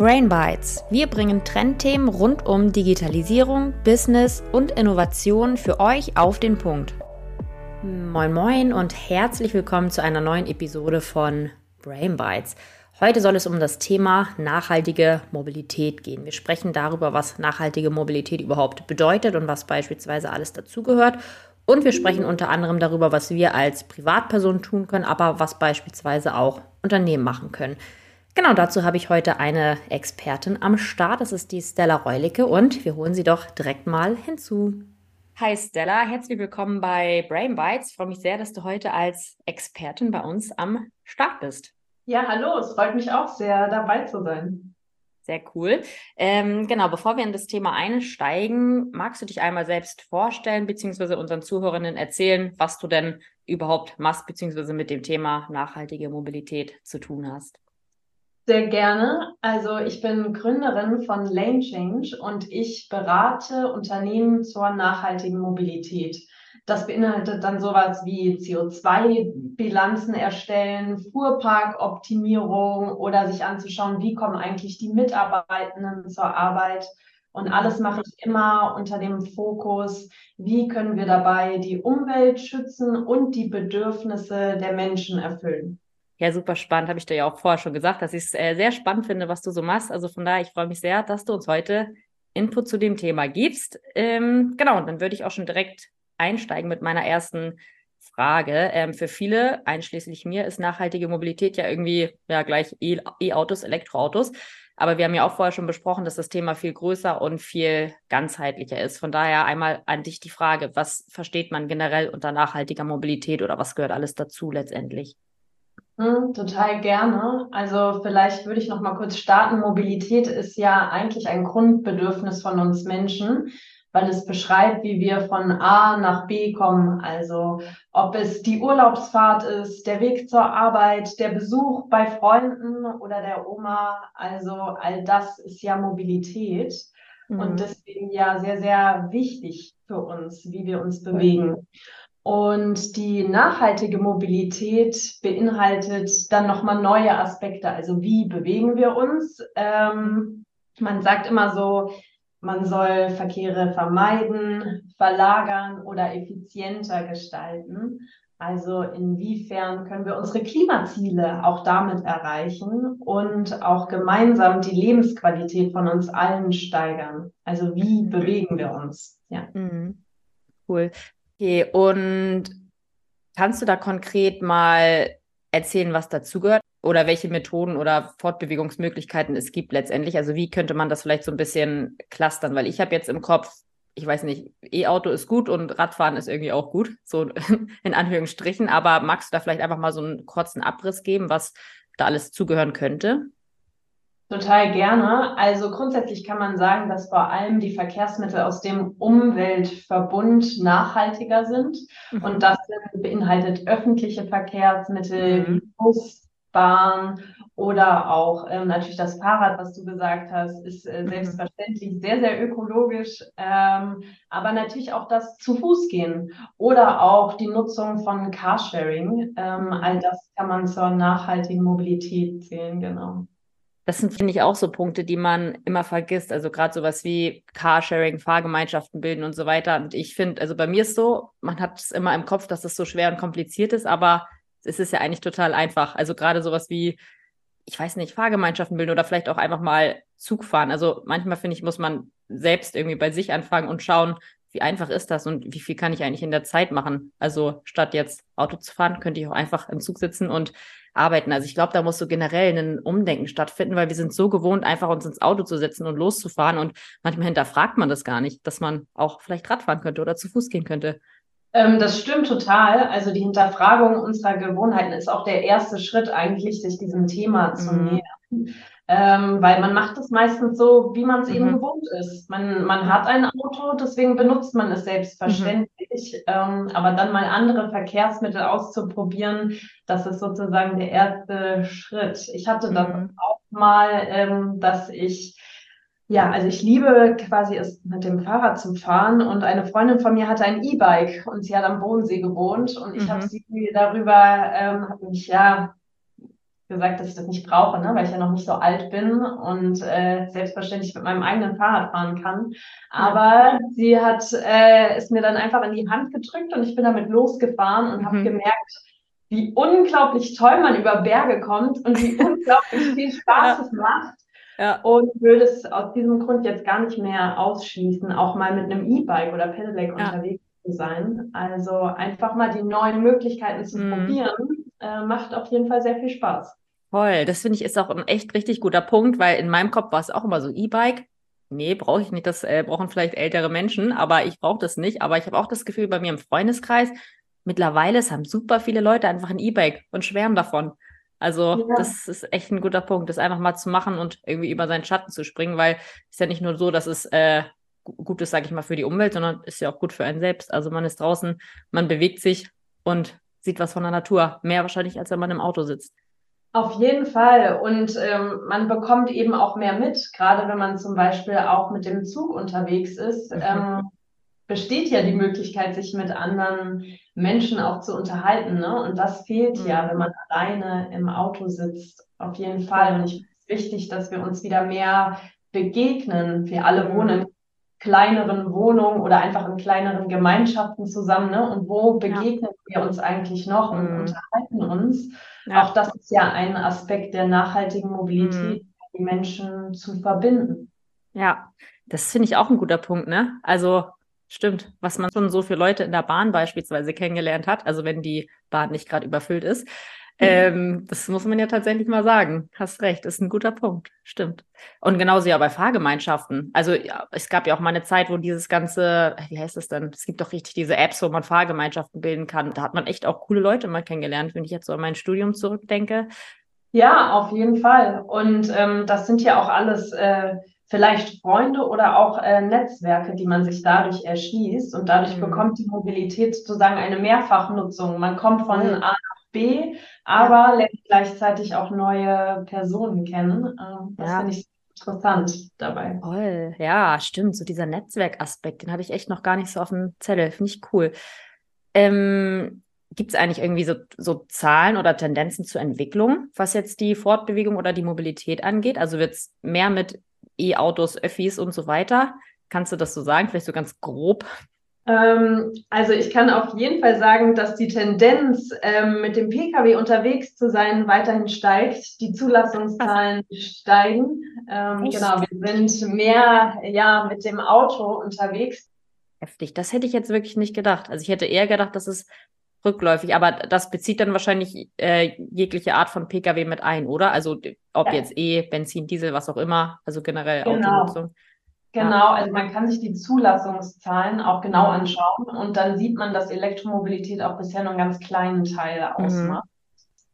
Brain Bites. Wir bringen Trendthemen rund um Digitalisierung, Business und Innovation für euch auf den Punkt. Moin moin und herzlich willkommen zu einer neuen Episode von Brain Bites. Heute soll es um das Thema nachhaltige Mobilität gehen. Wir sprechen darüber, was nachhaltige Mobilität überhaupt bedeutet und was beispielsweise alles dazugehört. Und wir sprechen unter anderem darüber, was wir als Privatperson tun können, aber was beispielsweise auch Unternehmen machen können. Genau dazu habe ich heute eine Expertin am Start. Das ist die Stella Reulicke und wir holen sie doch direkt mal hinzu. Hi Stella, herzlich willkommen bei Brain Bites. Ich freue mich sehr, dass du heute als Expertin bei uns am Start bist. Ja, hallo, es freut mich auch sehr, dabei zu sein. Sehr cool. Ähm, genau, bevor wir in das Thema einsteigen, magst du dich einmal selbst vorstellen, beziehungsweise unseren Zuhörerinnen erzählen, was du denn überhaupt machst, beziehungsweise mit dem Thema nachhaltige Mobilität zu tun hast? Sehr gerne. Also ich bin Gründerin von Lane Change und ich berate Unternehmen zur nachhaltigen Mobilität. Das beinhaltet dann sowas wie CO2-Bilanzen erstellen, Fuhrparkoptimierung oder sich anzuschauen, wie kommen eigentlich die Mitarbeitenden zur Arbeit. Und alles mache ich immer unter dem Fokus, wie können wir dabei die Umwelt schützen und die Bedürfnisse der Menschen erfüllen. Ja, super spannend, habe ich dir ja auch vorher schon gesagt, dass ich es äh, sehr spannend finde, was du so machst. Also von daher, ich freue mich sehr, dass du uns heute Input zu dem Thema gibst. Ähm, genau, und dann würde ich auch schon direkt einsteigen mit meiner ersten Frage. Ähm, für viele, einschließlich mir, ist nachhaltige Mobilität ja irgendwie ja gleich e-, E-Autos, Elektroautos. Aber wir haben ja auch vorher schon besprochen, dass das Thema viel größer und viel ganzheitlicher ist. Von daher einmal an dich die Frage, was versteht man generell unter nachhaltiger Mobilität oder was gehört alles dazu letztendlich? Hm, total gerne. Also vielleicht würde ich noch mal kurz starten. Mobilität ist ja eigentlich ein Grundbedürfnis von uns Menschen, weil es beschreibt, wie wir von A nach B kommen. Also ob es die Urlaubsfahrt ist, der Weg zur Arbeit, der Besuch bei Freunden oder der Oma. Also all das ist ja Mobilität mhm. und deswegen ja sehr, sehr wichtig für uns, wie wir uns bewegen. Und die nachhaltige Mobilität beinhaltet dann nochmal neue Aspekte. Also wie bewegen wir uns? Ähm, man sagt immer so, man soll Verkehre vermeiden, verlagern oder effizienter gestalten. Also inwiefern können wir unsere Klimaziele auch damit erreichen und auch gemeinsam die Lebensqualität von uns allen steigern? Also wie bewegen wir uns? Ja. Mhm. Cool. Okay, und kannst du da konkret mal erzählen, was dazugehört oder welche Methoden oder Fortbewegungsmöglichkeiten es gibt letztendlich? Also wie könnte man das vielleicht so ein bisschen clustern? Weil ich habe jetzt im Kopf, ich weiß nicht, E-Auto ist gut und Radfahren ist irgendwie auch gut, so in Anführungsstrichen. Aber magst du da vielleicht einfach mal so einen kurzen Abriss geben, was da alles zugehören könnte? Total gerne. Also grundsätzlich kann man sagen, dass vor allem die Verkehrsmittel aus dem Umweltverbund nachhaltiger sind. Mhm. Und das beinhaltet öffentliche Verkehrsmittel mhm. wie Bus, Bahn oder auch ähm, natürlich das Fahrrad, was du gesagt hast, ist äh, mhm. selbstverständlich sehr, sehr ökologisch. Ähm, aber natürlich auch das zu Fuß gehen oder auch die Nutzung von Carsharing. Ähm, mhm. all das kann man zur nachhaltigen Mobilität zählen, genau. Das sind, finde ich, auch so Punkte, die man immer vergisst. Also gerade sowas wie Carsharing, Fahrgemeinschaften bilden und so weiter. Und ich finde, also bei mir ist so, man hat es immer im Kopf, dass es so schwer und kompliziert ist, aber es ist ja eigentlich total einfach. Also gerade sowas wie, ich weiß nicht, Fahrgemeinschaften bilden oder vielleicht auch einfach mal Zug fahren. Also manchmal, finde ich, muss man selbst irgendwie bei sich anfangen und schauen, wie einfach ist das und wie viel kann ich eigentlich in der Zeit machen? Also statt jetzt Auto zu fahren, könnte ich auch einfach im Zug sitzen und arbeiten. Also ich glaube, da muss so generell ein Umdenken stattfinden, weil wir sind so gewohnt, einfach uns ins Auto zu setzen und loszufahren. Und manchmal hinterfragt man das gar nicht, dass man auch vielleicht Radfahren könnte oder zu Fuß gehen könnte. Ähm, das stimmt total. Also die Hinterfragung unserer Gewohnheiten ist auch der erste Schritt eigentlich, sich diesem Thema zu mhm. nähern. Ähm, weil man macht es meistens so, wie man es mhm. eben gewohnt ist. Man, man hat ein Auto, deswegen benutzt man es selbstverständlich. Mhm. Ähm, aber dann mal andere Verkehrsmittel auszuprobieren, das ist sozusagen der erste Schritt. Ich hatte das mhm. auch mal, ähm, dass ich ja, also ich liebe quasi es mit dem Fahrrad zu fahren und eine Freundin von mir hatte ein E-Bike und sie hat am Bodensee gewohnt und ich mhm. habe sie darüber, ähm, habe mich ja gesagt, dass ich das nicht brauche, ne? weil ich ja noch nicht so alt bin und äh, selbstverständlich mit meinem eigenen Fahrrad fahren kann. Aber ja. sie hat äh, es mir dann einfach in die Hand gedrückt und ich bin damit losgefahren und mhm. habe gemerkt, wie unglaublich toll man über Berge kommt und wie unglaublich viel Spaß ja. es macht. Ja. Und würde es aus diesem Grund jetzt gar nicht mehr ausschließen, auch mal mit einem E-Bike oder Pedelec unterwegs zu sein. Also einfach mal die neuen Möglichkeiten zu mhm. probieren, äh, macht auf jeden Fall sehr viel Spaß. Toll, das finde ich ist auch ein echt richtig guter Punkt, weil in meinem Kopf war es auch immer so E-Bike. Nee, brauche ich nicht. Das äh, brauchen vielleicht ältere Menschen, aber ich brauche das nicht. Aber ich habe auch das Gefühl, bei mir im Freundeskreis, mittlerweile, es haben super viele Leute einfach ein E-Bike und schwärmen davon. Also ja. das ist echt ein guter Punkt, das einfach mal zu machen und irgendwie über seinen Schatten zu springen, weil es ist ja nicht nur so, dass es äh, gut ist, sage ich mal, für die Umwelt, sondern ist ja auch gut für einen selbst. Also man ist draußen, man bewegt sich und sieht was von der Natur. Mehr wahrscheinlich, als wenn man im Auto sitzt. Auf jeden Fall. Und ähm, man bekommt eben auch mehr mit, gerade wenn man zum Beispiel auch mit dem Zug unterwegs ist. Mhm. Ähm, besteht ja die Möglichkeit, sich mit anderen Menschen auch zu unterhalten. Ne? Und das fehlt mhm. ja, wenn man alleine im Auto sitzt. Auf jeden Fall. Und ich finde es wichtig, dass wir uns wieder mehr begegnen. Wir alle mhm. wohnen in kleineren Wohnungen oder einfach in kleineren Gemeinschaften zusammen. Ne? Und wo begegnen ja. wir uns eigentlich noch und mhm. unterhalten uns? Ja. Auch das ist ja ein Aspekt der nachhaltigen Mobilität, mhm. die Menschen zu verbinden. Ja, das finde ich auch ein guter Punkt, ne? Also stimmt, was man schon so für Leute in der Bahn beispielsweise kennengelernt hat, also wenn die Bahn nicht gerade überfüllt ist. Ähm, das muss man ja tatsächlich mal sagen. Hast recht, ist ein guter Punkt. Stimmt. Und genauso ja bei Fahrgemeinschaften. Also ja, es gab ja auch mal eine Zeit, wo dieses ganze, wie heißt das denn? Es gibt doch richtig diese Apps, wo man Fahrgemeinschaften bilden kann. Da hat man echt auch coole Leute mal kennengelernt, wenn ich jetzt so an mein Studium zurückdenke. Ja, auf jeden Fall. Und ähm, das sind ja auch alles äh, vielleicht Freunde oder auch äh, Netzwerke, die man sich dadurch erschließt. Und dadurch mhm. bekommt die Mobilität sozusagen eine Mehrfachnutzung. Man kommt von mhm. A B, aber ja. lernt gleichzeitig auch neue Personen kennen. Ähm, das ja. finde ich interessant dabei. Toll, ja, stimmt. So dieser Netzwerkaspekt, den habe ich echt noch gar nicht so auf dem Zettel. Finde ich cool. Ähm, Gibt es eigentlich irgendwie so, so Zahlen oder Tendenzen zur Entwicklung, was jetzt die Fortbewegung oder die Mobilität angeht? Also wird es mehr mit E-Autos, Öffis und so weiter? Kannst du das so sagen? Vielleicht so ganz grob? Ähm, also ich kann auf jeden Fall sagen, dass die Tendenz, ähm, mit dem Pkw unterwegs zu sein, weiterhin steigt. Die Zulassungszahlen steigen. Ähm, genau, wir sind mehr ja mit dem Auto unterwegs. Heftig. Das hätte ich jetzt wirklich nicht gedacht. Also ich hätte eher gedacht, dass es rückläufig, aber das bezieht dann wahrscheinlich äh, jegliche Art von Pkw mit ein, oder? Also ob ja. jetzt E, Benzin, Diesel, was auch immer, also generell genau. Autonutzung. Genau, also man kann sich die Zulassungszahlen auch genau mhm. anschauen und dann sieht man, dass Elektromobilität auch bisher nur einen ganz kleinen Teil mhm. ausmacht.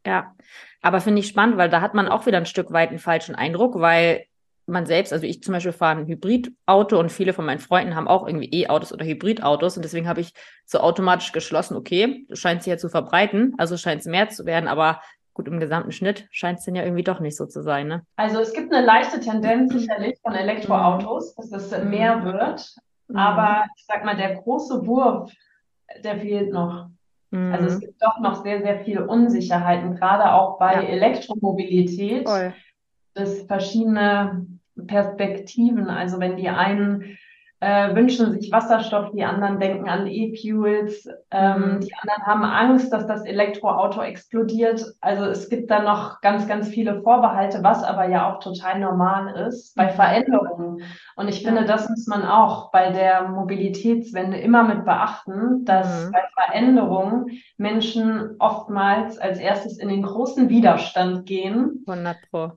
Ja, aber finde ich spannend, weil da hat man auch wieder ein Stück weit einen falschen Eindruck, weil man selbst, also ich zum Beispiel fahre ein Hybridauto und viele von meinen Freunden haben auch irgendwie E-Autos oder Hybridautos und deswegen habe ich so automatisch geschlossen, okay, scheint sich ja zu verbreiten, also scheint es mehr zu werden, aber gut, im gesamten Schnitt scheint es denn ja irgendwie doch nicht so zu sein, ne? Also es gibt eine leichte Tendenz sicherlich von Elektroautos, dass es mehr wird. Mhm. Aber ich sag mal, der große Wurf, der fehlt noch. Mhm. Also es gibt doch noch sehr, sehr viele Unsicherheiten, gerade auch bei ja. Elektromobilität. Voll. Das verschiedene Perspektiven. Also wenn die einen äh, wünschen sich Wasserstoff, die anderen denken an E-Fuels, ähm, mhm. die anderen haben Angst, dass das Elektroauto explodiert. Also es gibt da noch ganz, ganz viele Vorbehalte, was aber ja auch total normal ist bei mhm. Veränderungen. Und ich finde, das muss man auch bei der Mobilitätswende immer mit beachten, dass mhm. bei Veränderungen Menschen oftmals als erstes in den großen Widerstand gehen. 100 Pro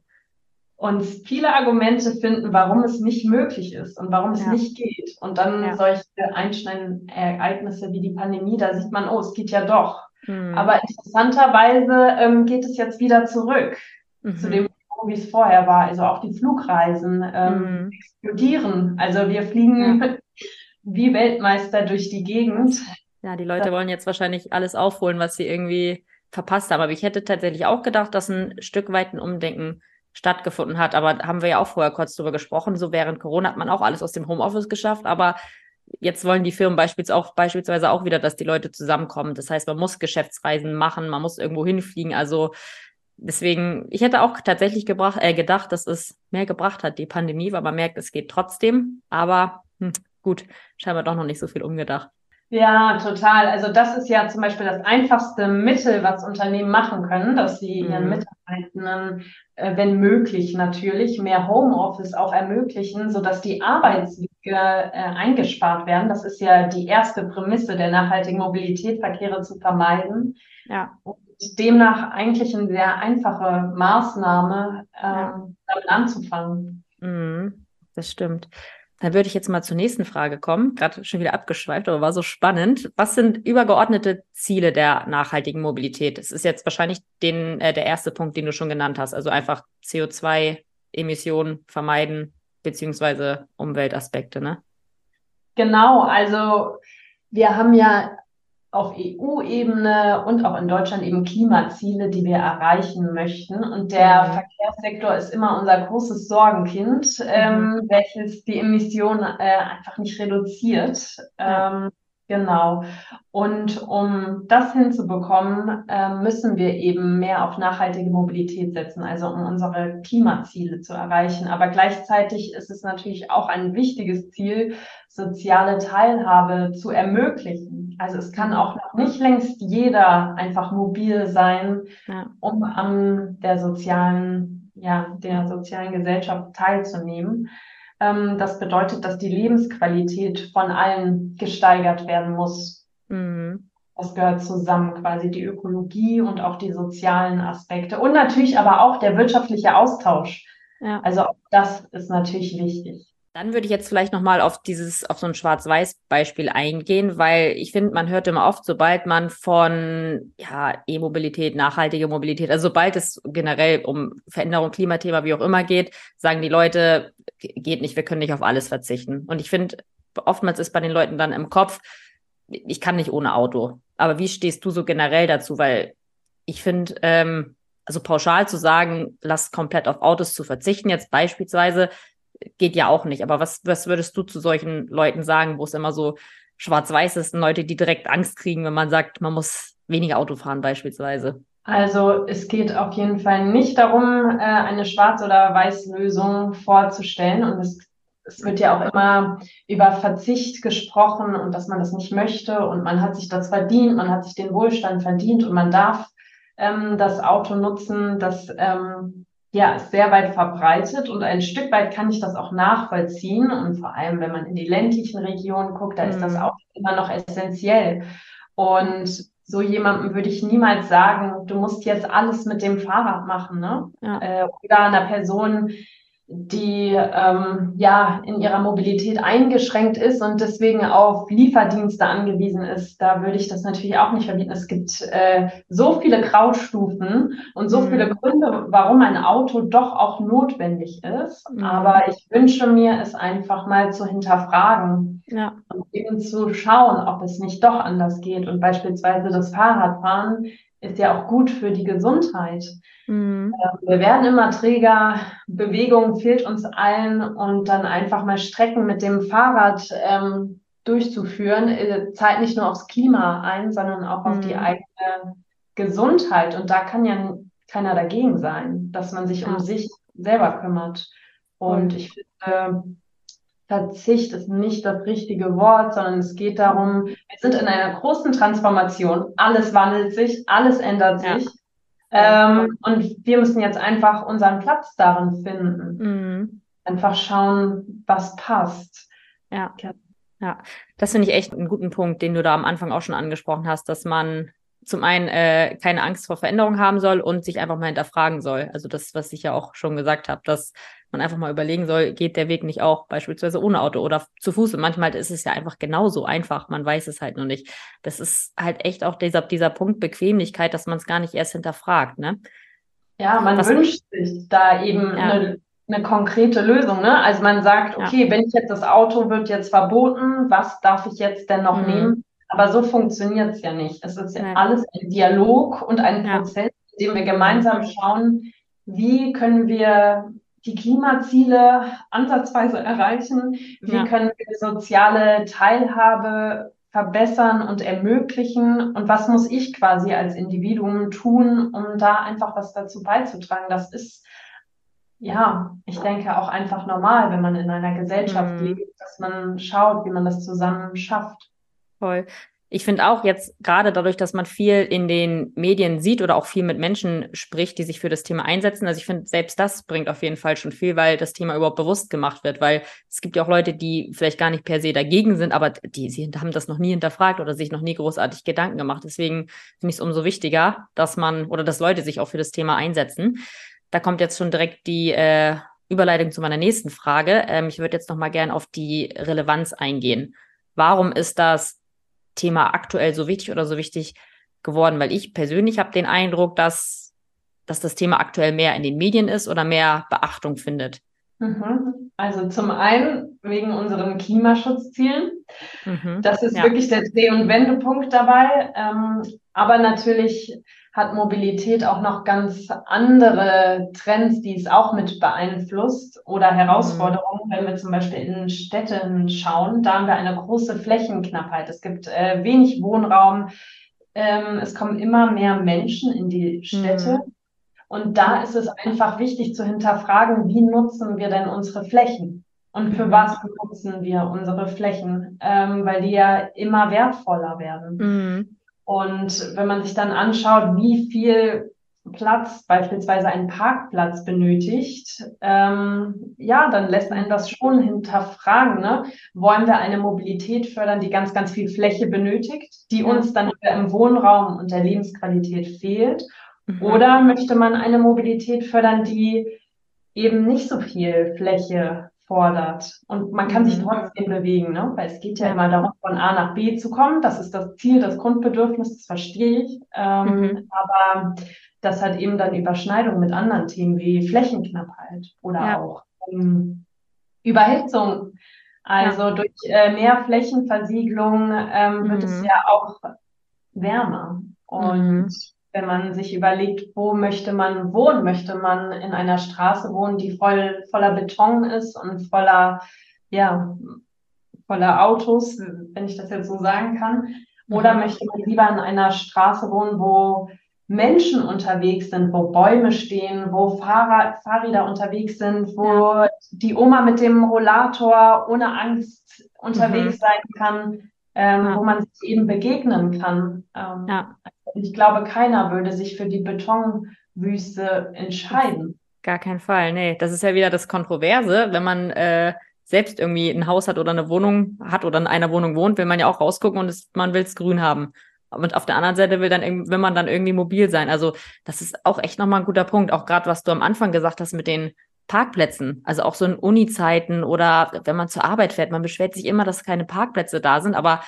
und viele Argumente finden, warum es nicht möglich ist und warum es ja. nicht geht. Und dann ja. solche einschneidenden Ereignisse wie die Pandemie, da sieht man, oh, es geht ja doch. Mhm. Aber interessanterweise ähm, geht es jetzt wieder zurück mhm. zu dem, wie es vorher war. Also auch die Flugreisen ähm, mhm. explodieren. Also wir fliegen ja. wie Weltmeister durch die Gegend. Ja, die Leute das wollen jetzt wahrscheinlich alles aufholen, was sie irgendwie verpasst haben. Aber ich hätte tatsächlich auch gedacht, dass ein Stück weit ein Umdenken stattgefunden hat. Aber haben wir ja auch vorher kurz drüber gesprochen. So während Corona hat man auch alles aus dem Homeoffice geschafft. Aber jetzt wollen die Firmen beispielsweise auch, beispielsweise auch wieder, dass die Leute zusammenkommen. Das heißt, man muss Geschäftsreisen machen, man muss irgendwo hinfliegen. Also deswegen, ich hätte auch tatsächlich gebracht, äh, gedacht, dass es mehr gebracht hat, die Pandemie, weil man merkt, es geht trotzdem. Aber hm, gut, scheinbar doch noch nicht so viel umgedacht. Ja, total. Also das ist ja zum Beispiel das einfachste Mittel, was Unternehmen machen können, dass sie ihren mhm. Mitarbeitenden, äh, wenn möglich natürlich, mehr Homeoffice auch ermöglichen, sodass die Arbeitswege äh, eingespart werden. Das ist ja die erste Prämisse der nachhaltigen Mobilität, Verkehre zu vermeiden. Ja. Und demnach eigentlich eine sehr einfache Maßnahme, äh, ja. damit anzufangen. Mhm, das stimmt. Dann würde ich jetzt mal zur nächsten Frage kommen. Gerade schon wieder abgeschweift, aber war so spannend. Was sind übergeordnete Ziele der nachhaltigen Mobilität? Das ist jetzt wahrscheinlich den, äh, der erste Punkt, den du schon genannt hast. Also einfach CO2-Emissionen vermeiden, beziehungsweise Umweltaspekte, ne? Genau, also wir haben ja auf EU-Ebene und auch in Deutschland eben Klimaziele, die wir erreichen möchten. Und der mhm. Verkehrssektor ist immer unser großes Sorgenkind, ähm, mhm. welches die Emissionen äh, einfach nicht reduziert. Ähm, Genau. Und um das hinzubekommen, äh, müssen wir eben mehr auf nachhaltige Mobilität setzen, also um unsere Klimaziele zu erreichen. Aber gleichzeitig ist es natürlich auch ein wichtiges Ziel, soziale Teilhabe zu ermöglichen. Also es kann auch noch nicht längst jeder einfach mobil sein, ja. um an der sozialen, ja, der sozialen Gesellschaft teilzunehmen. Ähm, das bedeutet, dass die Lebensqualität von allen gesteigert werden muss. Mhm. Das gehört zusammen, quasi die Ökologie und auch die sozialen Aspekte und natürlich aber auch der wirtschaftliche Austausch. Ja. Also auch das ist natürlich wichtig. Dann würde ich jetzt vielleicht nochmal auf dieses, auf so ein Schwarz-Weiß-Beispiel eingehen, weil ich finde, man hört immer oft, sobald man von ja, E-Mobilität, nachhaltige Mobilität, also sobald es generell um Veränderung, Klimathema, wie auch immer geht, sagen die Leute, geht nicht, wir können nicht auf alles verzichten. Und ich finde, oftmals ist bei den Leuten dann im Kopf, ich kann nicht ohne Auto. Aber wie stehst du so generell dazu? Weil ich finde, ähm, also pauschal zu sagen, lass komplett auf Autos zu verzichten, jetzt beispielsweise, geht ja auch nicht. Aber was, was würdest du zu solchen Leuten sagen, wo es immer so schwarz-weiß ist, Leute, die direkt Angst kriegen, wenn man sagt, man muss weniger Auto fahren beispielsweise? Also es geht auf jeden Fall nicht darum, äh, eine Schwarz- oder Weiß-Lösung vorzustellen. Und es, es wird ja auch immer über Verzicht gesprochen und dass man das nicht möchte und man hat sich das verdient, man hat sich den Wohlstand verdient und man darf ähm, das Auto nutzen. Das ähm, ja, ist sehr weit verbreitet und ein Stück weit kann ich das auch nachvollziehen. Und vor allem, wenn man in die ländlichen Regionen guckt, da ist das mhm. auch immer noch essentiell. Und so jemandem würde ich niemals sagen, du musst jetzt alles mit dem Fahrrad machen, ne? Ja. Äh, oder einer Person, die ähm, ja in ihrer Mobilität eingeschränkt ist und deswegen auf Lieferdienste angewiesen ist, da würde ich das natürlich auch nicht verbieten. Es gibt äh, so viele Graustufen und so mhm. viele Gründe, warum ein Auto doch auch notwendig ist. Mhm. Aber ich wünsche mir, es einfach mal zu hinterfragen ja. und eben zu schauen, ob es nicht doch anders geht. Und beispielsweise das Fahrradfahren ist ja auch gut für die Gesundheit. Mhm. Ähm, wir werden immer träger, Bewegung fehlt uns allen und dann einfach mal Strecken mit dem Fahrrad ähm, durchzuführen, äh, zahlt nicht nur aufs Klima ein, sondern auch mhm. auf die mhm. eigene Gesundheit. Und da kann ja keiner dagegen sein, dass man sich ja. um sich selber kümmert. Und ich finde, Verzicht ist nicht das richtige Wort, sondern es geht darum, wir sind in einer großen Transformation. Alles wandelt sich, alles ändert sich. Ja. Ähm, und wir müssen jetzt einfach unseren Platz darin finden. Mhm. Einfach schauen, was passt. Ja. Ja, das finde ich echt einen guten Punkt, den du da am Anfang auch schon angesprochen hast, dass man zum einen äh, keine Angst vor Veränderung haben soll und sich einfach mal hinterfragen soll. Also das, was ich ja auch schon gesagt habe, dass man einfach mal überlegen soll, geht der Weg nicht auch beispielsweise ohne Auto oder zu Fuß. Und manchmal ist es ja einfach genauso einfach, man weiß es halt nur nicht. Das ist halt echt auch dieser, dieser Punkt Bequemlichkeit, dass man es gar nicht erst hinterfragt, ne? Ja, man Was wünscht sich da eben ja. eine, eine konkrete Lösung, ne? Also man sagt, okay, ja. wenn ich jetzt das Auto wird jetzt verboten, was darf ich jetzt denn noch mhm. nehmen? Aber so funktioniert es ja nicht. Es ist ja, ja alles ein Dialog und ein Prozess, in dem wir gemeinsam schauen, wie können wir die Klimaziele ansatzweise erreichen? Wie ja. können wir soziale Teilhabe verbessern und ermöglichen und was muss ich quasi als Individuum tun, um da einfach was dazu beizutragen. Das ist, ja, ich denke auch einfach normal, wenn man in einer Gesellschaft mhm. lebt, dass man schaut, wie man das zusammen schafft. Voll ich finde auch jetzt gerade dadurch, dass man viel in den Medien sieht oder auch viel mit Menschen spricht, die sich für das Thema einsetzen. Also ich finde, selbst das bringt auf jeden Fall schon viel, weil das Thema überhaupt bewusst gemacht wird. Weil es gibt ja auch Leute, die vielleicht gar nicht per se dagegen sind, aber die sie haben das noch nie hinterfragt oder sich noch nie großartig Gedanken gemacht. Deswegen finde ich es umso wichtiger, dass man oder dass Leute sich auch für das Thema einsetzen. Da kommt jetzt schon direkt die äh, Überleitung zu meiner nächsten Frage. Ähm, ich würde jetzt noch mal gern auf die Relevanz eingehen. Warum ist das Thema aktuell so wichtig oder so wichtig geworden? Weil ich persönlich habe den Eindruck, dass, dass das Thema aktuell mehr in den Medien ist oder mehr Beachtung findet. Mhm. Also zum einen wegen unseren Klimaschutzzielen. Mhm. Das ist ja. wirklich der Dreh- und Wendepunkt dabei. Ähm, aber natürlich hat Mobilität auch noch ganz andere Trends, die es auch mit beeinflusst oder Herausforderungen. Mhm. Wenn wir zum Beispiel in Städten schauen, da haben wir eine große Flächenknappheit. Es gibt äh, wenig Wohnraum. Ähm, es kommen immer mehr Menschen in die Städte. Mhm. Und da ist es einfach wichtig zu hinterfragen, wie nutzen wir denn unsere Flächen? Und für mhm. was nutzen wir unsere Flächen? Ähm, weil die ja immer wertvoller werden. Mhm. Und wenn man sich dann anschaut, wie viel Platz beispielsweise ein Parkplatz benötigt, ähm, ja, dann lässt einen das schon hinterfragen. Ne? Wollen wir eine Mobilität fördern, die ganz, ganz viel Fläche benötigt, die uns dann im Wohnraum und der Lebensqualität fehlt? Mhm. Oder möchte man eine Mobilität fördern, die eben nicht so viel Fläche fordert. Und man kann mhm. sich trotzdem bewegen, ne? weil es geht ja, ja, immer darum, von A nach B zu kommen. Das ist das Ziel, das Grundbedürfnis, das verstehe ich. Ähm, mhm. Aber das hat eben dann Überschneidung mit anderen Themen wie Flächenknappheit oder ja. auch ähm, Überhitzung. Also ja. durch äh, mehr Flächenversiegelung ähm, wird es mhm. ja auch wärmer. Und mhm wenn man sich überlegt, wo möchte man wohnen, möchte man in einer Straße wohnen, die voll voller Beton ist und voller, ja, voller Autos, wenn ich das jetzt so sagen kann, oder mhm. möchte man lieber in einer Straße wohnen, wo Menschen unterwegs sind, wo Bäume stehen, wo Fahrrad, Fahrräder unterwegs sind, wo ja. die Oma mit dem Rollator ohne Angst unterwegs mhm. sein kann, ähm, ja. wo man sich eben begegnen kann. Ähm, ja. Ich glaube, keiner würde sich für die Betonwüste entscheiden. Gar keinen Fall, nee. Das ist ja wieder das Kontroverse, wenn man äh, selbst irgendwie ein Haus hat oder eine Wohnung hat oder in einer Wohnung wohnt, will man ja auch rausgucken und es, man will es grün haben. Und auf der anderen Seite will dann will man dann irgendwie mobil sein. Also das ist auch echt nochmal ein guter Punkt. Auch gerade was du am Anfang gesagt hast mit den Parkplätzen. Also auch so in Uni-Zeiten oder wenn man zur Arbeit fährt. Man beschwert sich immer, dass keine Parkplätze da sind, aber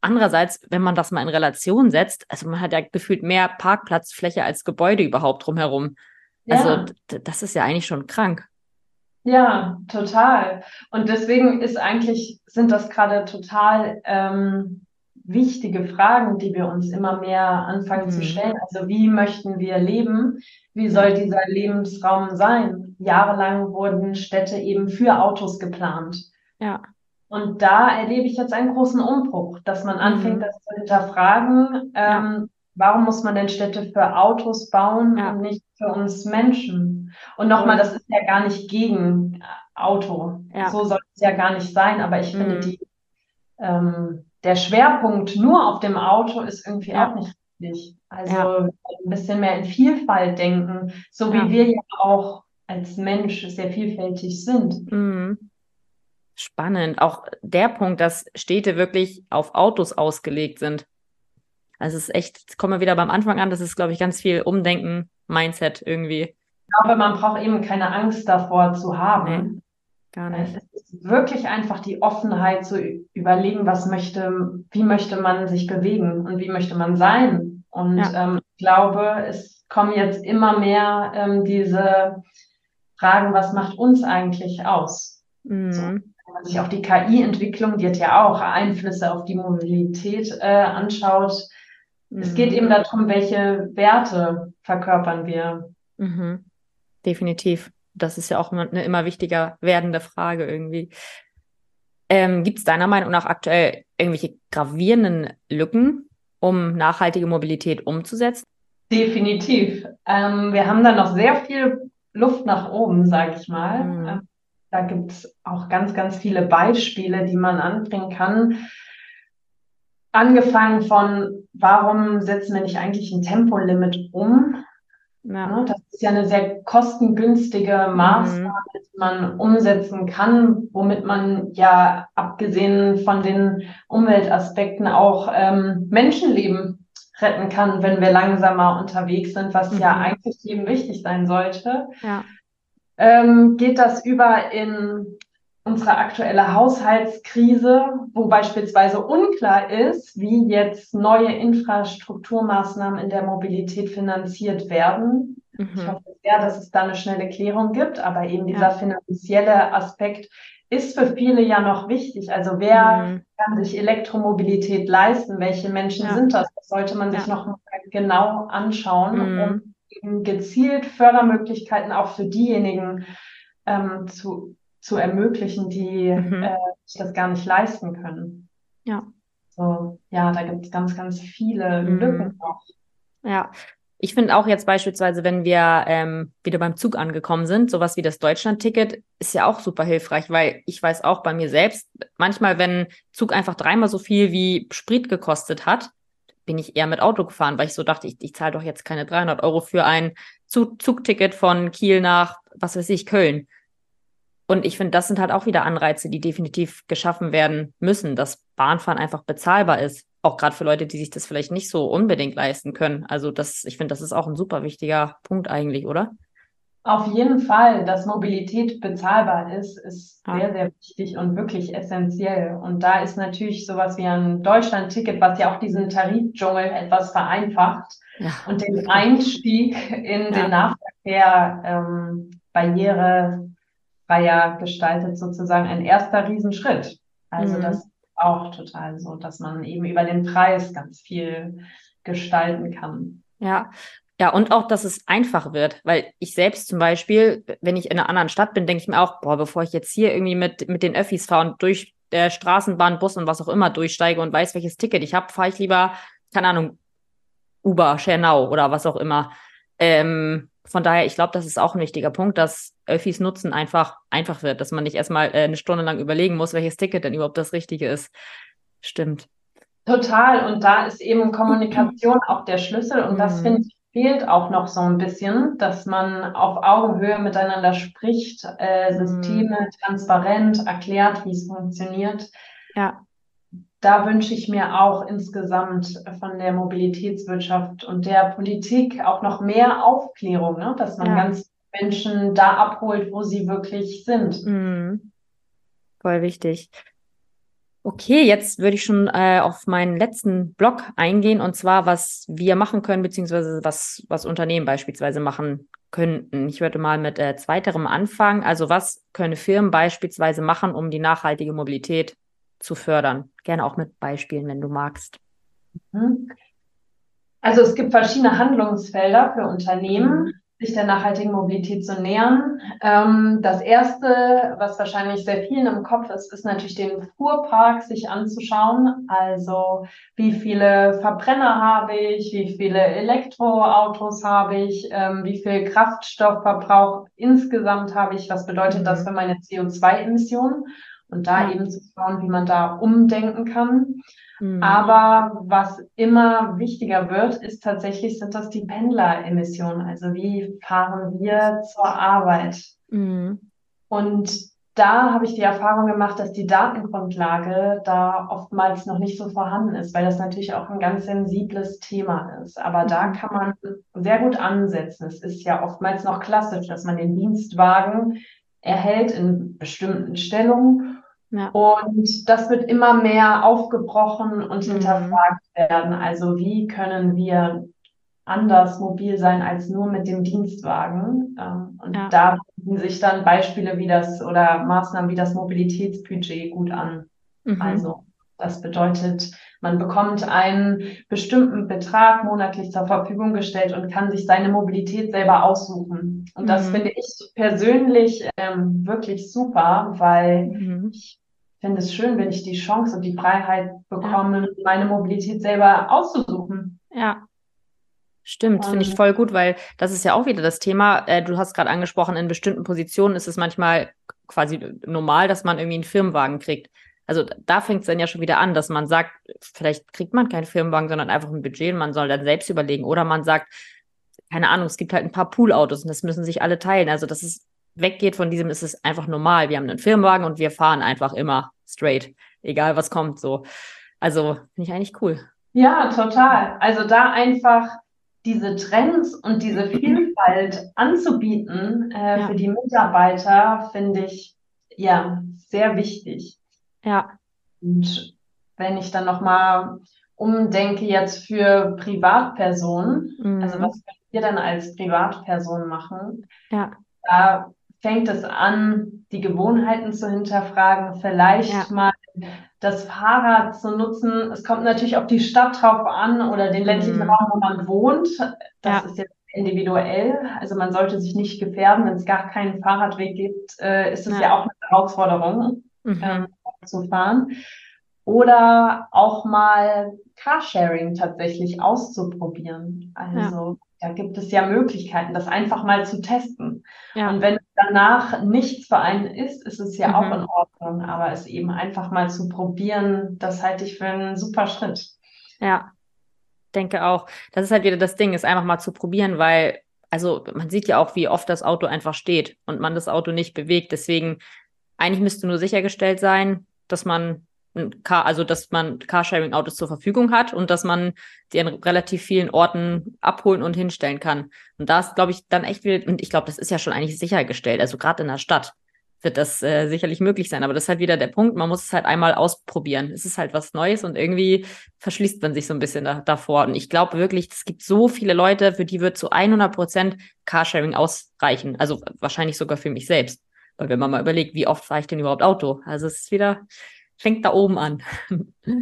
Andererseits, wenn man das mal in Relation setzt, also man hat ja gefühlt mehr Parkplatzfläche als Gebäude überhaupt drumherum. Also ja. das ist ja eigentlich schon krank. Ja, total. Und deswegen ist eigentlich, sind das gerade total ähm, wichtige Fragen, die wir uns immer mehr anfangen mhm. zu stellen. Also wie möchten wir leben? Wie soll dieser Lebensraum sein? Jahrelang wurden Städte eben für Autos geplant. Ja. Und da erlebe ich jetzt einen großen Umbruch, dass man anfängt, mhm. das zu hinterfragen. Ähm, ja. Warum muss man denn Städte für Autos bauen ja. und nicht für uns Menschen? Und nochmal, das ist ja gar nicht gegen Auto. Ja. So soll es ja gar nicht sein. Aber ich mhm. finde, die, ähm, der Schwerpunkt nur auf dem Auto ist irgendwie auch nicht richtig. Also ein bisschen mehr in Vielfalt denken, so wie wir ja auch als Mensch sehr vielfältig sind. Mhm. Spannend. Auch der Punkt, dass Städte wirklich auf Autos ausgelegt sind. Also es ist echt, jetzt kommen wir wieder beim Anfang an, das ist, glaube ich, ganz viel Umdenken, Mindset irgendwie. Ich glaube, man braucht eben keine Angst davor zu haben. Nee, gar nicht. Es ist wirklich einfach die Offenheit zu überlegen, was möchte, wie möchte man sich bewegen und wie möchte man sein. Und ja. ähm, ich glaube, es kommen jetzt immer mehr ähm, diese Fragen, was macht uns eigentlich aus? Mhm. So wenn man sich auch die KI-Entwicklung, die hat ja auch Einflüsse auf die Mobilität äh, anschaut. Mhm. Es geht eben darum, welche Werte verkörpern wir. Mhm. Definitiv. Das ist ja auch eine immer wichtiger werdende Frage irgendwie. Ähm, Gibt es deiner Meinung nach aktuell irgendwelche gravierenden Lücken, um nachhaltige Mobilität umzusetzen? Definitiv. Ähm, wir haben da noch sehr viel Luft nach oben, sage ich mal. Mhm. Ähm, da gibt es auch ganz, ganz viele Beispiele, die man anbringen kann. Angefangen von, warum setzen wir nicht eigentlich ein Tempolimit um? Ja. Ne, das ist ja eine sehr kostengünstige Maßnahme, mhm. die man umsetzen kann, womit man ja abgesehen von den Umweltaspekten auch ähm, Menschenleben retten kann, wenn wir langsamer unterwegs sind, was mhm. ja eigentlich jedem wichtig sein sollte. Ja. Ähm, geht das über in unsere aktuelle Haushaltskrise, wo beispielsweise unklar ist, wie jetzt neue Infrastrukturmaßnahmen in der Mobilität finanziert werden. Mhm. Ich hoffe sehr, dass es da eine schnelle Klärung gibt, aber eben dieser ja. finanzielle Aspekt ist für viele ja noch wichtig. Also wer mhm. kann sich Elektromobilität leisten? Welche Menschen ja. sind das? Das sollte man sich ja. noch genau anschauen, mhm. um eben gezielt Fördermöglichkeiten auch für diejenigen ähm, zu zu ermöglichen, die mhm. äh, sich das gar nicht leisten können. Ja. So, ja, da gibt es ganz, ganz viele mhm. Lücken noch. Ja. Ich finde auch jetzt beispielsweise, wenn wir ähm, wieder beim Zug angekommen sind, sowas wie das Deutschland-Ticket ist ja auch super hilfreich, weil ich weiß auch bei mir selbst, manchmal, wenn Zug einfach dreimal so viel wie Sprit gekostet hat, bin ich eher mit Auto gefahren, weil ich so dachte, ich, ich zahle doch jetzt keine 300 Euro für ein Zug Zugticket von Kiel nach, was weiß ich, Köln. Und ich finde, das sind halt auch wieder Anreize, die definitiv geschaffen werden müssen, dass Bahnfahren einfach bezahlbar ist. Auch gerade für Leute, die sich das vielleicht nicht so unbedingt leisten können. Also das, ich finde, das ist auch ein super wichtiger Punkt eigentlich, oder? Auf jeden Fall, dass Mobilität bezahlbar ist, ist ja. sehr, sehr wichtig und wirklich essentiell. Und da ist natürlich sowas wie ein Deutschland-Ticket, was ja auch diesen Tarifdschungel etwas vereinfacht ja. und den Einstieg in ja. den Nahverkehr ähm, barriere freier gestaltet sozusagen ein erster Riesenschritt. Also mhm. das auch total so, dass man eben über den Preis ganz viel gestalten kann. Ja, ja, und auch, dass es einfach wird, weil ich selbst zum Beispiel, wenn ich in einer anderen Stadt bin, denke ich mir auch, boah, bevor ich jetzt hier irgendwie mit, mit den Öffis fahre und durch der Straßenbahn, Bus und was auch immer durchsteige und weiß, welches Ticket ich habe, fahre ich lieber, keine Ahnung, Uber, Schernau oder was auch immer. Ähm, von daher, ich glaube, das ist auch ein wichtiger Punkt, dass Öffis nutzen einfach einfach wird, dass man nicht erstmal äh, eine Stunde lang überlegen muss, welches Ticket denn überhaupt das Richtige ist. Stimmt. Total. Und da ist eben Kommunikation auch der Schlüssel. Und das mhm. finde ich fehlt auch noch so ein bisschen, dass man auf Augenhöhe miteinander spricht, äh, Systeme mhm. transparent erklärt, wie es funktioniert. Ja da wünsche ich mir auch insgesamt von der Mobilitätswirtschaft und der Politik auch noch mehr Aufklärung, ne? dass man ja. ganz Menschen da abholt, wo sie wirklich sind. Mhm. Voll wichtig. Okay, jetzt würde ich schon äh, auf meinen letzten Blog eingehen und zwar, was wir machen können, beziehungsweise was, was Unternehmen beispielsweise machen könnten. Ich würde mal mit äh, zweiterem anfangen. Also was können Firmen beispielsweise machen, um die nachhaltige Mobilität zu fördern? Gerne auch mit Beispielen, wenn du magst. Mhm. Also es gibt verschiedene Handlungsfelder für Unternehmen, mhm. Sich der nachhaltigen Mobilität zu nähern. Ähm, das erste, was wahrscheinlich sehr vielen im Kopf ist, ist natürlich den Fuhrpark sich anzuschauen. Also wie viele Verbrenner habe ich, wie viele Elektroautos habe ich, ähm, wie viel Kraftstoffverbrauch insgesamt habe ich, was bedeutet das mhm. für meine CO2-Emissionen? und da ja. eben zu schauen, wie man da umdenken kann. Mhm. Aber was immer wichtiger wird, ist tatsächlich, sind das die Pendleremissionen. Also wie fahren wir zur Arbeit? Mhm. Und da habe ich die Erfahrung gemacht, dass die Datengrundlage da oftmals noch nicht so vorhanden ist, weil das natürlich auch ein ganz sensibles Thema ist. Aber mhm. da kann man sehr gut ansetzen. Es ist ja oftmals noch klassisch, dass man den Dienstwagen erhält in bestimmten Stellungen ja. Und das wird immer mehr aufgebrochen und mhm. hinterfragt werden. Also wie können wir anders mobil sein als nur mit dem Dienstwagen? Ähm, und ja. da bieten sich dann Beispiele wie das oder Maßnahmen wie das Mobilitätsbudget gut an. Mhm. Also das bedeutet, man bekommt einen bestimmten Betrag monatlich zur Verfügung gestellt und kann sich seine Mobilität selber aussuchen. Und das mhm. finde ich persönlich ähm, wirklich super, weil mhm. ich finde es schön, wenn ich die Chance und die Freiheit bekomme, ja. meine Mobilität selber auszusuchen. Ja. Stimmt, finde ich voll gut, weil das ist ja auch wieder das Thema. Äh, du hast gerade angesprochen, in bestimmten Positionen ist es manchmal quasi normal, dass man irgendwie einen Firmenwagen kriegt. Also da fängt es dann ja schon wieder an, dass man sagt, vielleicht kriegt man keinen Firmenwagen, sondern einfach ein Budget und man soll dann selbst überlegen. Oder man sagt, keine Ahnung, es gibt halt ein paar Poolautos und das müssen sich alle teilen. Also dass es weggeht von diesem, ist es einfach normal. Wir haben einen Firmenwagen und wir fahren einfach immer straight, egal was kommt. So, also finde ich eigentlich cool. Ja, total. Also da einfach diese Trends und diese Vielfalt anzubieten äh, ja. für die Mitarbeiter, finde ich ja sehr wichtig. Ja. Und wenn ich dann nochmal umdenke jetzt für Privatpersonen, mhm. also was könnt ihr dann als Privatperson machen? Ja. Da fängt es an, die Gewohnheiten zu hinterfragen, vielleicht ja. mal das Fahrrad zu nutzen. Es kommt natürlich auf die Stadt drauf an oder den ländlichen mhm. Raum, wo man wohnt. Das ja. ist jetzt individuell. Also man sollte sich nicht gefährden, wenn es gar keinen Fahrradweg gibt, äh, ist es ja. ja. auch eine Herausforderung. Mhm. Ähm, zu fahren. Oder auch mal Carsharing tatsächlich auszuprobieren. Also. Da gibt es ja Möglichkeiten, das einfach mal zu testen. Ja. Und wenn danach nichts für einen ist, ist es ja mhm. auch in Ordnung. Aber es eben einfach mal zu probieren, das halte ich für einen super Schritt. Ja, denke auch. Das ist halt wieder das Ding, ist einfach mal zu probieren, weil also man sieht ja auch, wie oft das Auto einfach steht und man das Auto nicht bewegt. Deswegen eigentlich müsste nur sichergestellt sein, dass man Car, also dass man Carsharing-Autos zur Verfügung hat und dass man die an relativ vielen Orten abholen und hinstellen kann. Und da ist, glaube ich, dann echt viel, und ich glaube, das ist ja schon eigentlich sichergestellt. Also gerade in der Stadt wird das äh, sicherlich möglich sein. Aber das ist halt wieder der Punkt, man muss es halt einmal ausprobieren. Es ist halt was Neues und irgendwie verschließt man sich so ein bisschen da, davor. Und ich glaube wirklich, es gibt so viele Leute, für die wird zu 100 Prozent Carsharing ausreichen. Also wahrscheinlich sogar für mich selbst. Weil wenn man mal überlegt, wie oft fahre ich denn überhaupt Auto? Also es ist wieder, fängt da oben an.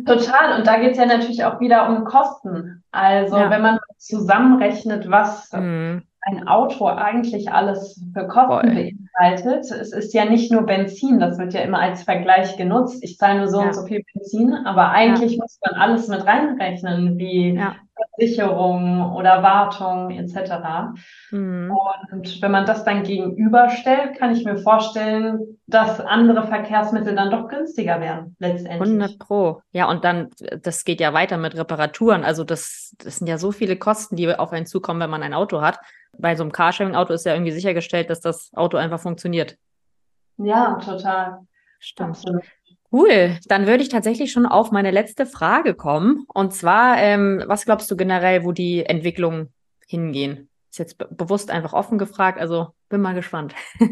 Total. Und da geht es ja natürlich auch wieder um Kosten. Also ja. wenn man zusammenrechnet, was mhm. ein Auto eigentlich alles für Kosten Voll. beinhaltet, es ist ja nicht nur Benzin, das wird ja immer als Vergleich genutzt. Ich zahle nur so ja. und so viel Benzin, aber eigentlich ja. muss man alles mit reinrechnen, wie Versicherung oder Wartung etc. Mhm. Und wenn man das dann gegenüberstellt, kann ich mir vorstellen, dass andere Verkehrsmittel dann doch günstiger werden, letztendlich. 100 Pro. Ja, und dann, das geht ja weiter mit Reparaturen. Also das, das sind ja so viele Kosten, die auf einen zukommen, wenn man ein Auto hat. Bei so einem Carsharing-Auto ist ja irgendwie sichergestellt, dass das Auto einfach funktioniert. Ja, total. Stimmt. Absolut. Cool, dann würde ich tatsächlich schon auf meine letzte Frage kommen. Und zwar, ähm, was glaubst du generell, wo die Entwicklungen hingehen? Ist jetzt be bewusst einfach offen gefragt, also bin mal gespannt.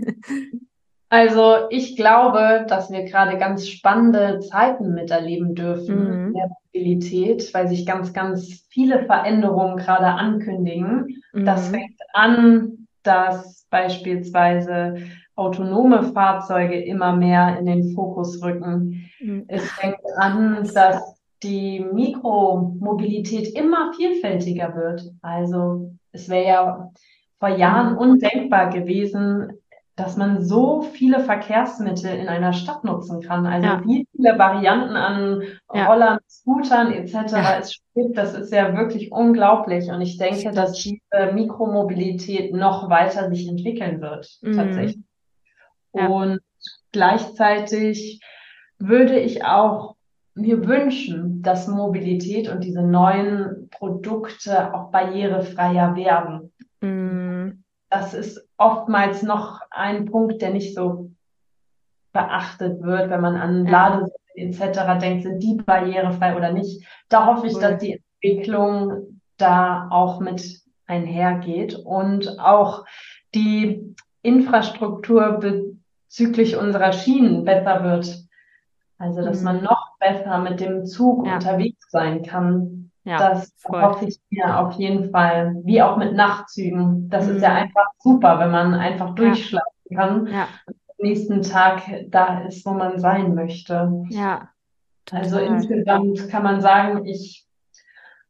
also ich glaube, dass wir gerade ganz spannende Zeiten miterleben dürfen mhm. der Mobilität, weil sich ganz, ganz viele Veränderungen gerade ankündigen. Mhm. Das fängt an, dass beispielsweise autonome Fahrzeuge immer mehr in den Fokus rücken. Mhm. Es fängt an, dass die Mikromobilität immer vielfältiger wird. Also es wäre ja vor Jahren undenkbar gewesen, dass man so viele Verkehrsmittel in einer Stadt nutzen kann. Also ja. wie viele Varianten an ja. Rollern, Scootern etc. Ja. es gibt, das ist ja wirklich unglaublich. Und ich denke, dass diese Mikromobilität noch weiter sich entwickeln wird, mhm. tatsächlich. Und gleichzeitig würde ich auch mir wünschen, dass Mobilität und diese neuen Produkte auch barrierefreier werden. Mm. Das ist oftmals noch ein Punkt, der nicht so beachtet wird, wenn man an ja. etc. denkt, sind die barrierefrei oder nicht. Da hoffe ich, cool. dass die Entwicklung da auch mit einhergeht und auch die Infrastruktur bezüglich unserer Schienen besser wird. Also, dass mhm. man noch besser mit dem Zug ja. unterwegs sein kann. Ja, das voll. hoffe ich mir auf jeden Fall. Wie auch mit Nachtzügen. Das mhm. ist ja mhm. einfach super, wenn man einfach durchschlafen ja. kann ja. und am nächsten Tag da ist, wo man sein möchte. Ja. Also insgesamt kann man sagen, ich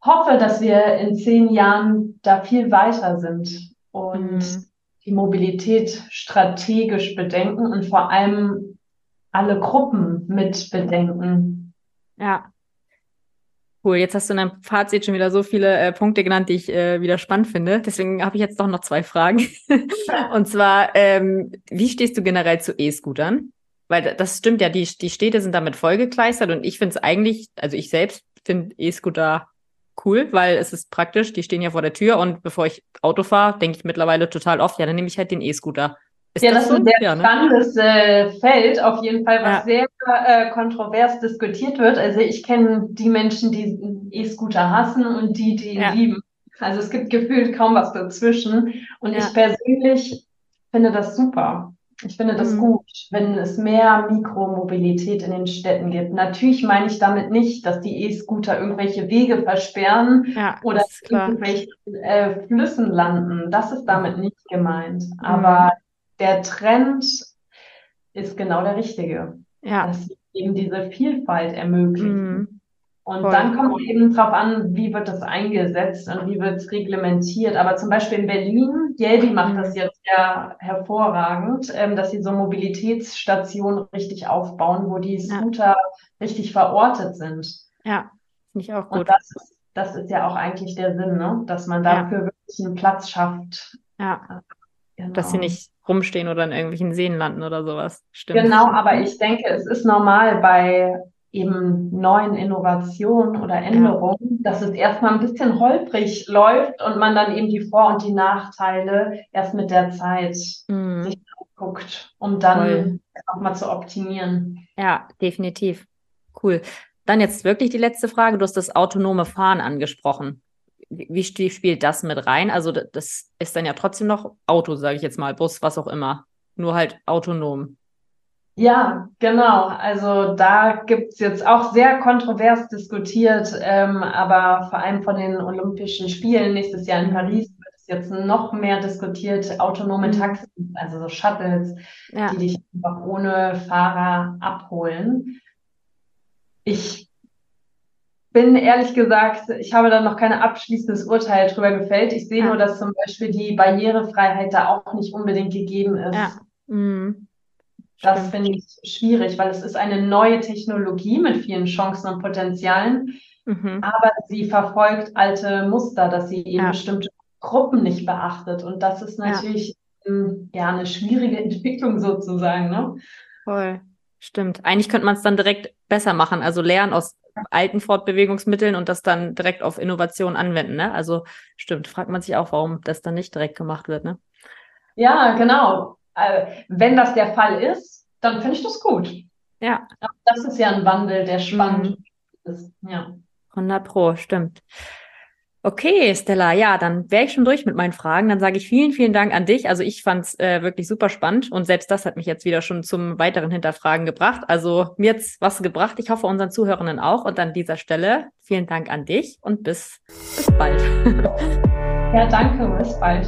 hoffe, dass wir in zehn Jahren da viel weiter sind und mhm die Mobilität strategisch bedenken und vor allem alle Gruppen mit bedenken. Ja. Cool, jetzt hast du in deinem Fazit schon wieder so viele äh, Punkte genannt, die ich äh, wieder spannend finde. Deswegen habe ich jetzt doch noch zwei Fragen. und zwar, ähm, wie stehst du generell zu E-Scootern? Weil das stimmt ja, die, die Städte sind damit vollgekleistert und ich finde es eigentlich, also ich selbst finde E-Scooter cool, weil es ist praktisch, die stehen ja vor der Tür und bevor ich Auto fahre, denke ich mittlerweile total oft, ja, dann nehme ich halt den E-Scooter. Ist ja, das, das ist ein sehr ja, ne? spannendes äh, Feld, auf jeden Fall, was ja. sehr äh, kontrovers diskutiert wird. Also ich kenne die Menschen, die E-Scooter hassen und die, die ja. lieben. Also es gibt gefühlt kaum was dazwischen. Und ich persönlich finde das super. Ich finde das mhm. gut, wenn es mehr Mikromobilität in den Städten gibt. Natürlich meine ich damit nicht, dass die E-Scooter irgendwelche Wege versperren ja, oder in irgendwelchen äh, Flüssen landen. Das ist damit nicht gemeint. Mhm. Aber der Trend ist genau der richtige. Ja. Dass eben diese Vielfalt ermöglichen. Mhm. Und Voll. dann kommt eben darauf an, wie wird das eingesetzt und wie wird es reglementiert. Aber zum Beispiel in Berlin, Jeldi macht das mhm. jetzt ja hervorragend, ähm, dass sie so Mobilitätsstationen richtig aufbauen, wo die Scooter ja. richtig verortet sind. Ja, finde ich auch gut. Und das ist, das ist ja auch eigentlich der Sinn, ne? dass man dafür ja. wirklich einen Platz schafft. Ja. Genau. Dass sie nicht rumstehen oder in irgendwelchen Seen landen oder sowas. Stimmt. Genau, aber ich denke, es ist normal bei eben neuen Innovationen oder Änderungen, ja. dass es erstmal ein bisschen holprig läuft und man dann eben die Vor- und die Nachteile erst mit der Zeit mhm. sich anguckt, um dann auch mal zu optimieren. Ja, definitiv. Cool. Dann jetzt wirklich die letzte Frage. Du hast das autonome Fahren angesprochen. Wie spielt das mit rein? Also das ist dann ja trotzdem noch Auto, sage ich jetzt mal, Bus, was auch immer. Nur halt autonom. Ja, genau. Also da gibt's jetzt auch sehr kontrovers diskutiert, ähm, aber vor allem von den Olympischen Spielen nächstes Jahr in Paris wird es jetzt noch mehr diskutiert. Autonome mhm. Taxis, also so Shuttles, ja. die dich einfach ohne Fahrer abholen. Ich bin ehrlich gesagt, ich habe da noch kein abschließendes Urteil drüber gefällt. Ich sehe ja. nur, dass zum Beispiel die Barrierefreiheit da auch nicht unbedingt gegeben ist. Ja. Mhm. Das finde ich schwierig, weil es ist eine neue Technologie mit vielen Chancen und Potenzialen, mhm. aber sie verfolgt alte Muster, dass sie eben ja. bestimmte Gruppen nicht beachtet. Und das ist natürlich ja, ähm, ja eine schwierige Entwicklung sozusagen. Ne? Voll. Stimmt. Eigentlich könnte man es dann direkt besser machen, also lernen aus alten Fortbewegungsmitteln und das dann direkt auf Innovation anwenden. Ne? Also stimmt, fragt man sich auch, warum das dann nicht direkt gemacht wird. Ne? Ja, genau äh, wenn das der Fall ist, dann finde ich das gut. Ja. Das ist ja ein Wandel, der spannend mhm. ist. Ja. 100 Pro, stimmt. Okay, Stella, ja, dann wäre ich schon durch mit meinen Fragen. Dann sage ich vielen, vielen Dank an dich. Also ich fand es äh, wirklich super spannend und selbst das hat mich jetzt wieder schon zum weiteren Hinterfragen gebracht. Also mir jetzt was gebracht. Ich hoffe unseren Zuhörenden auch. Und an dieser Stelle vielen Dank an dich und bis, bis bald. ja, danke, bis bald.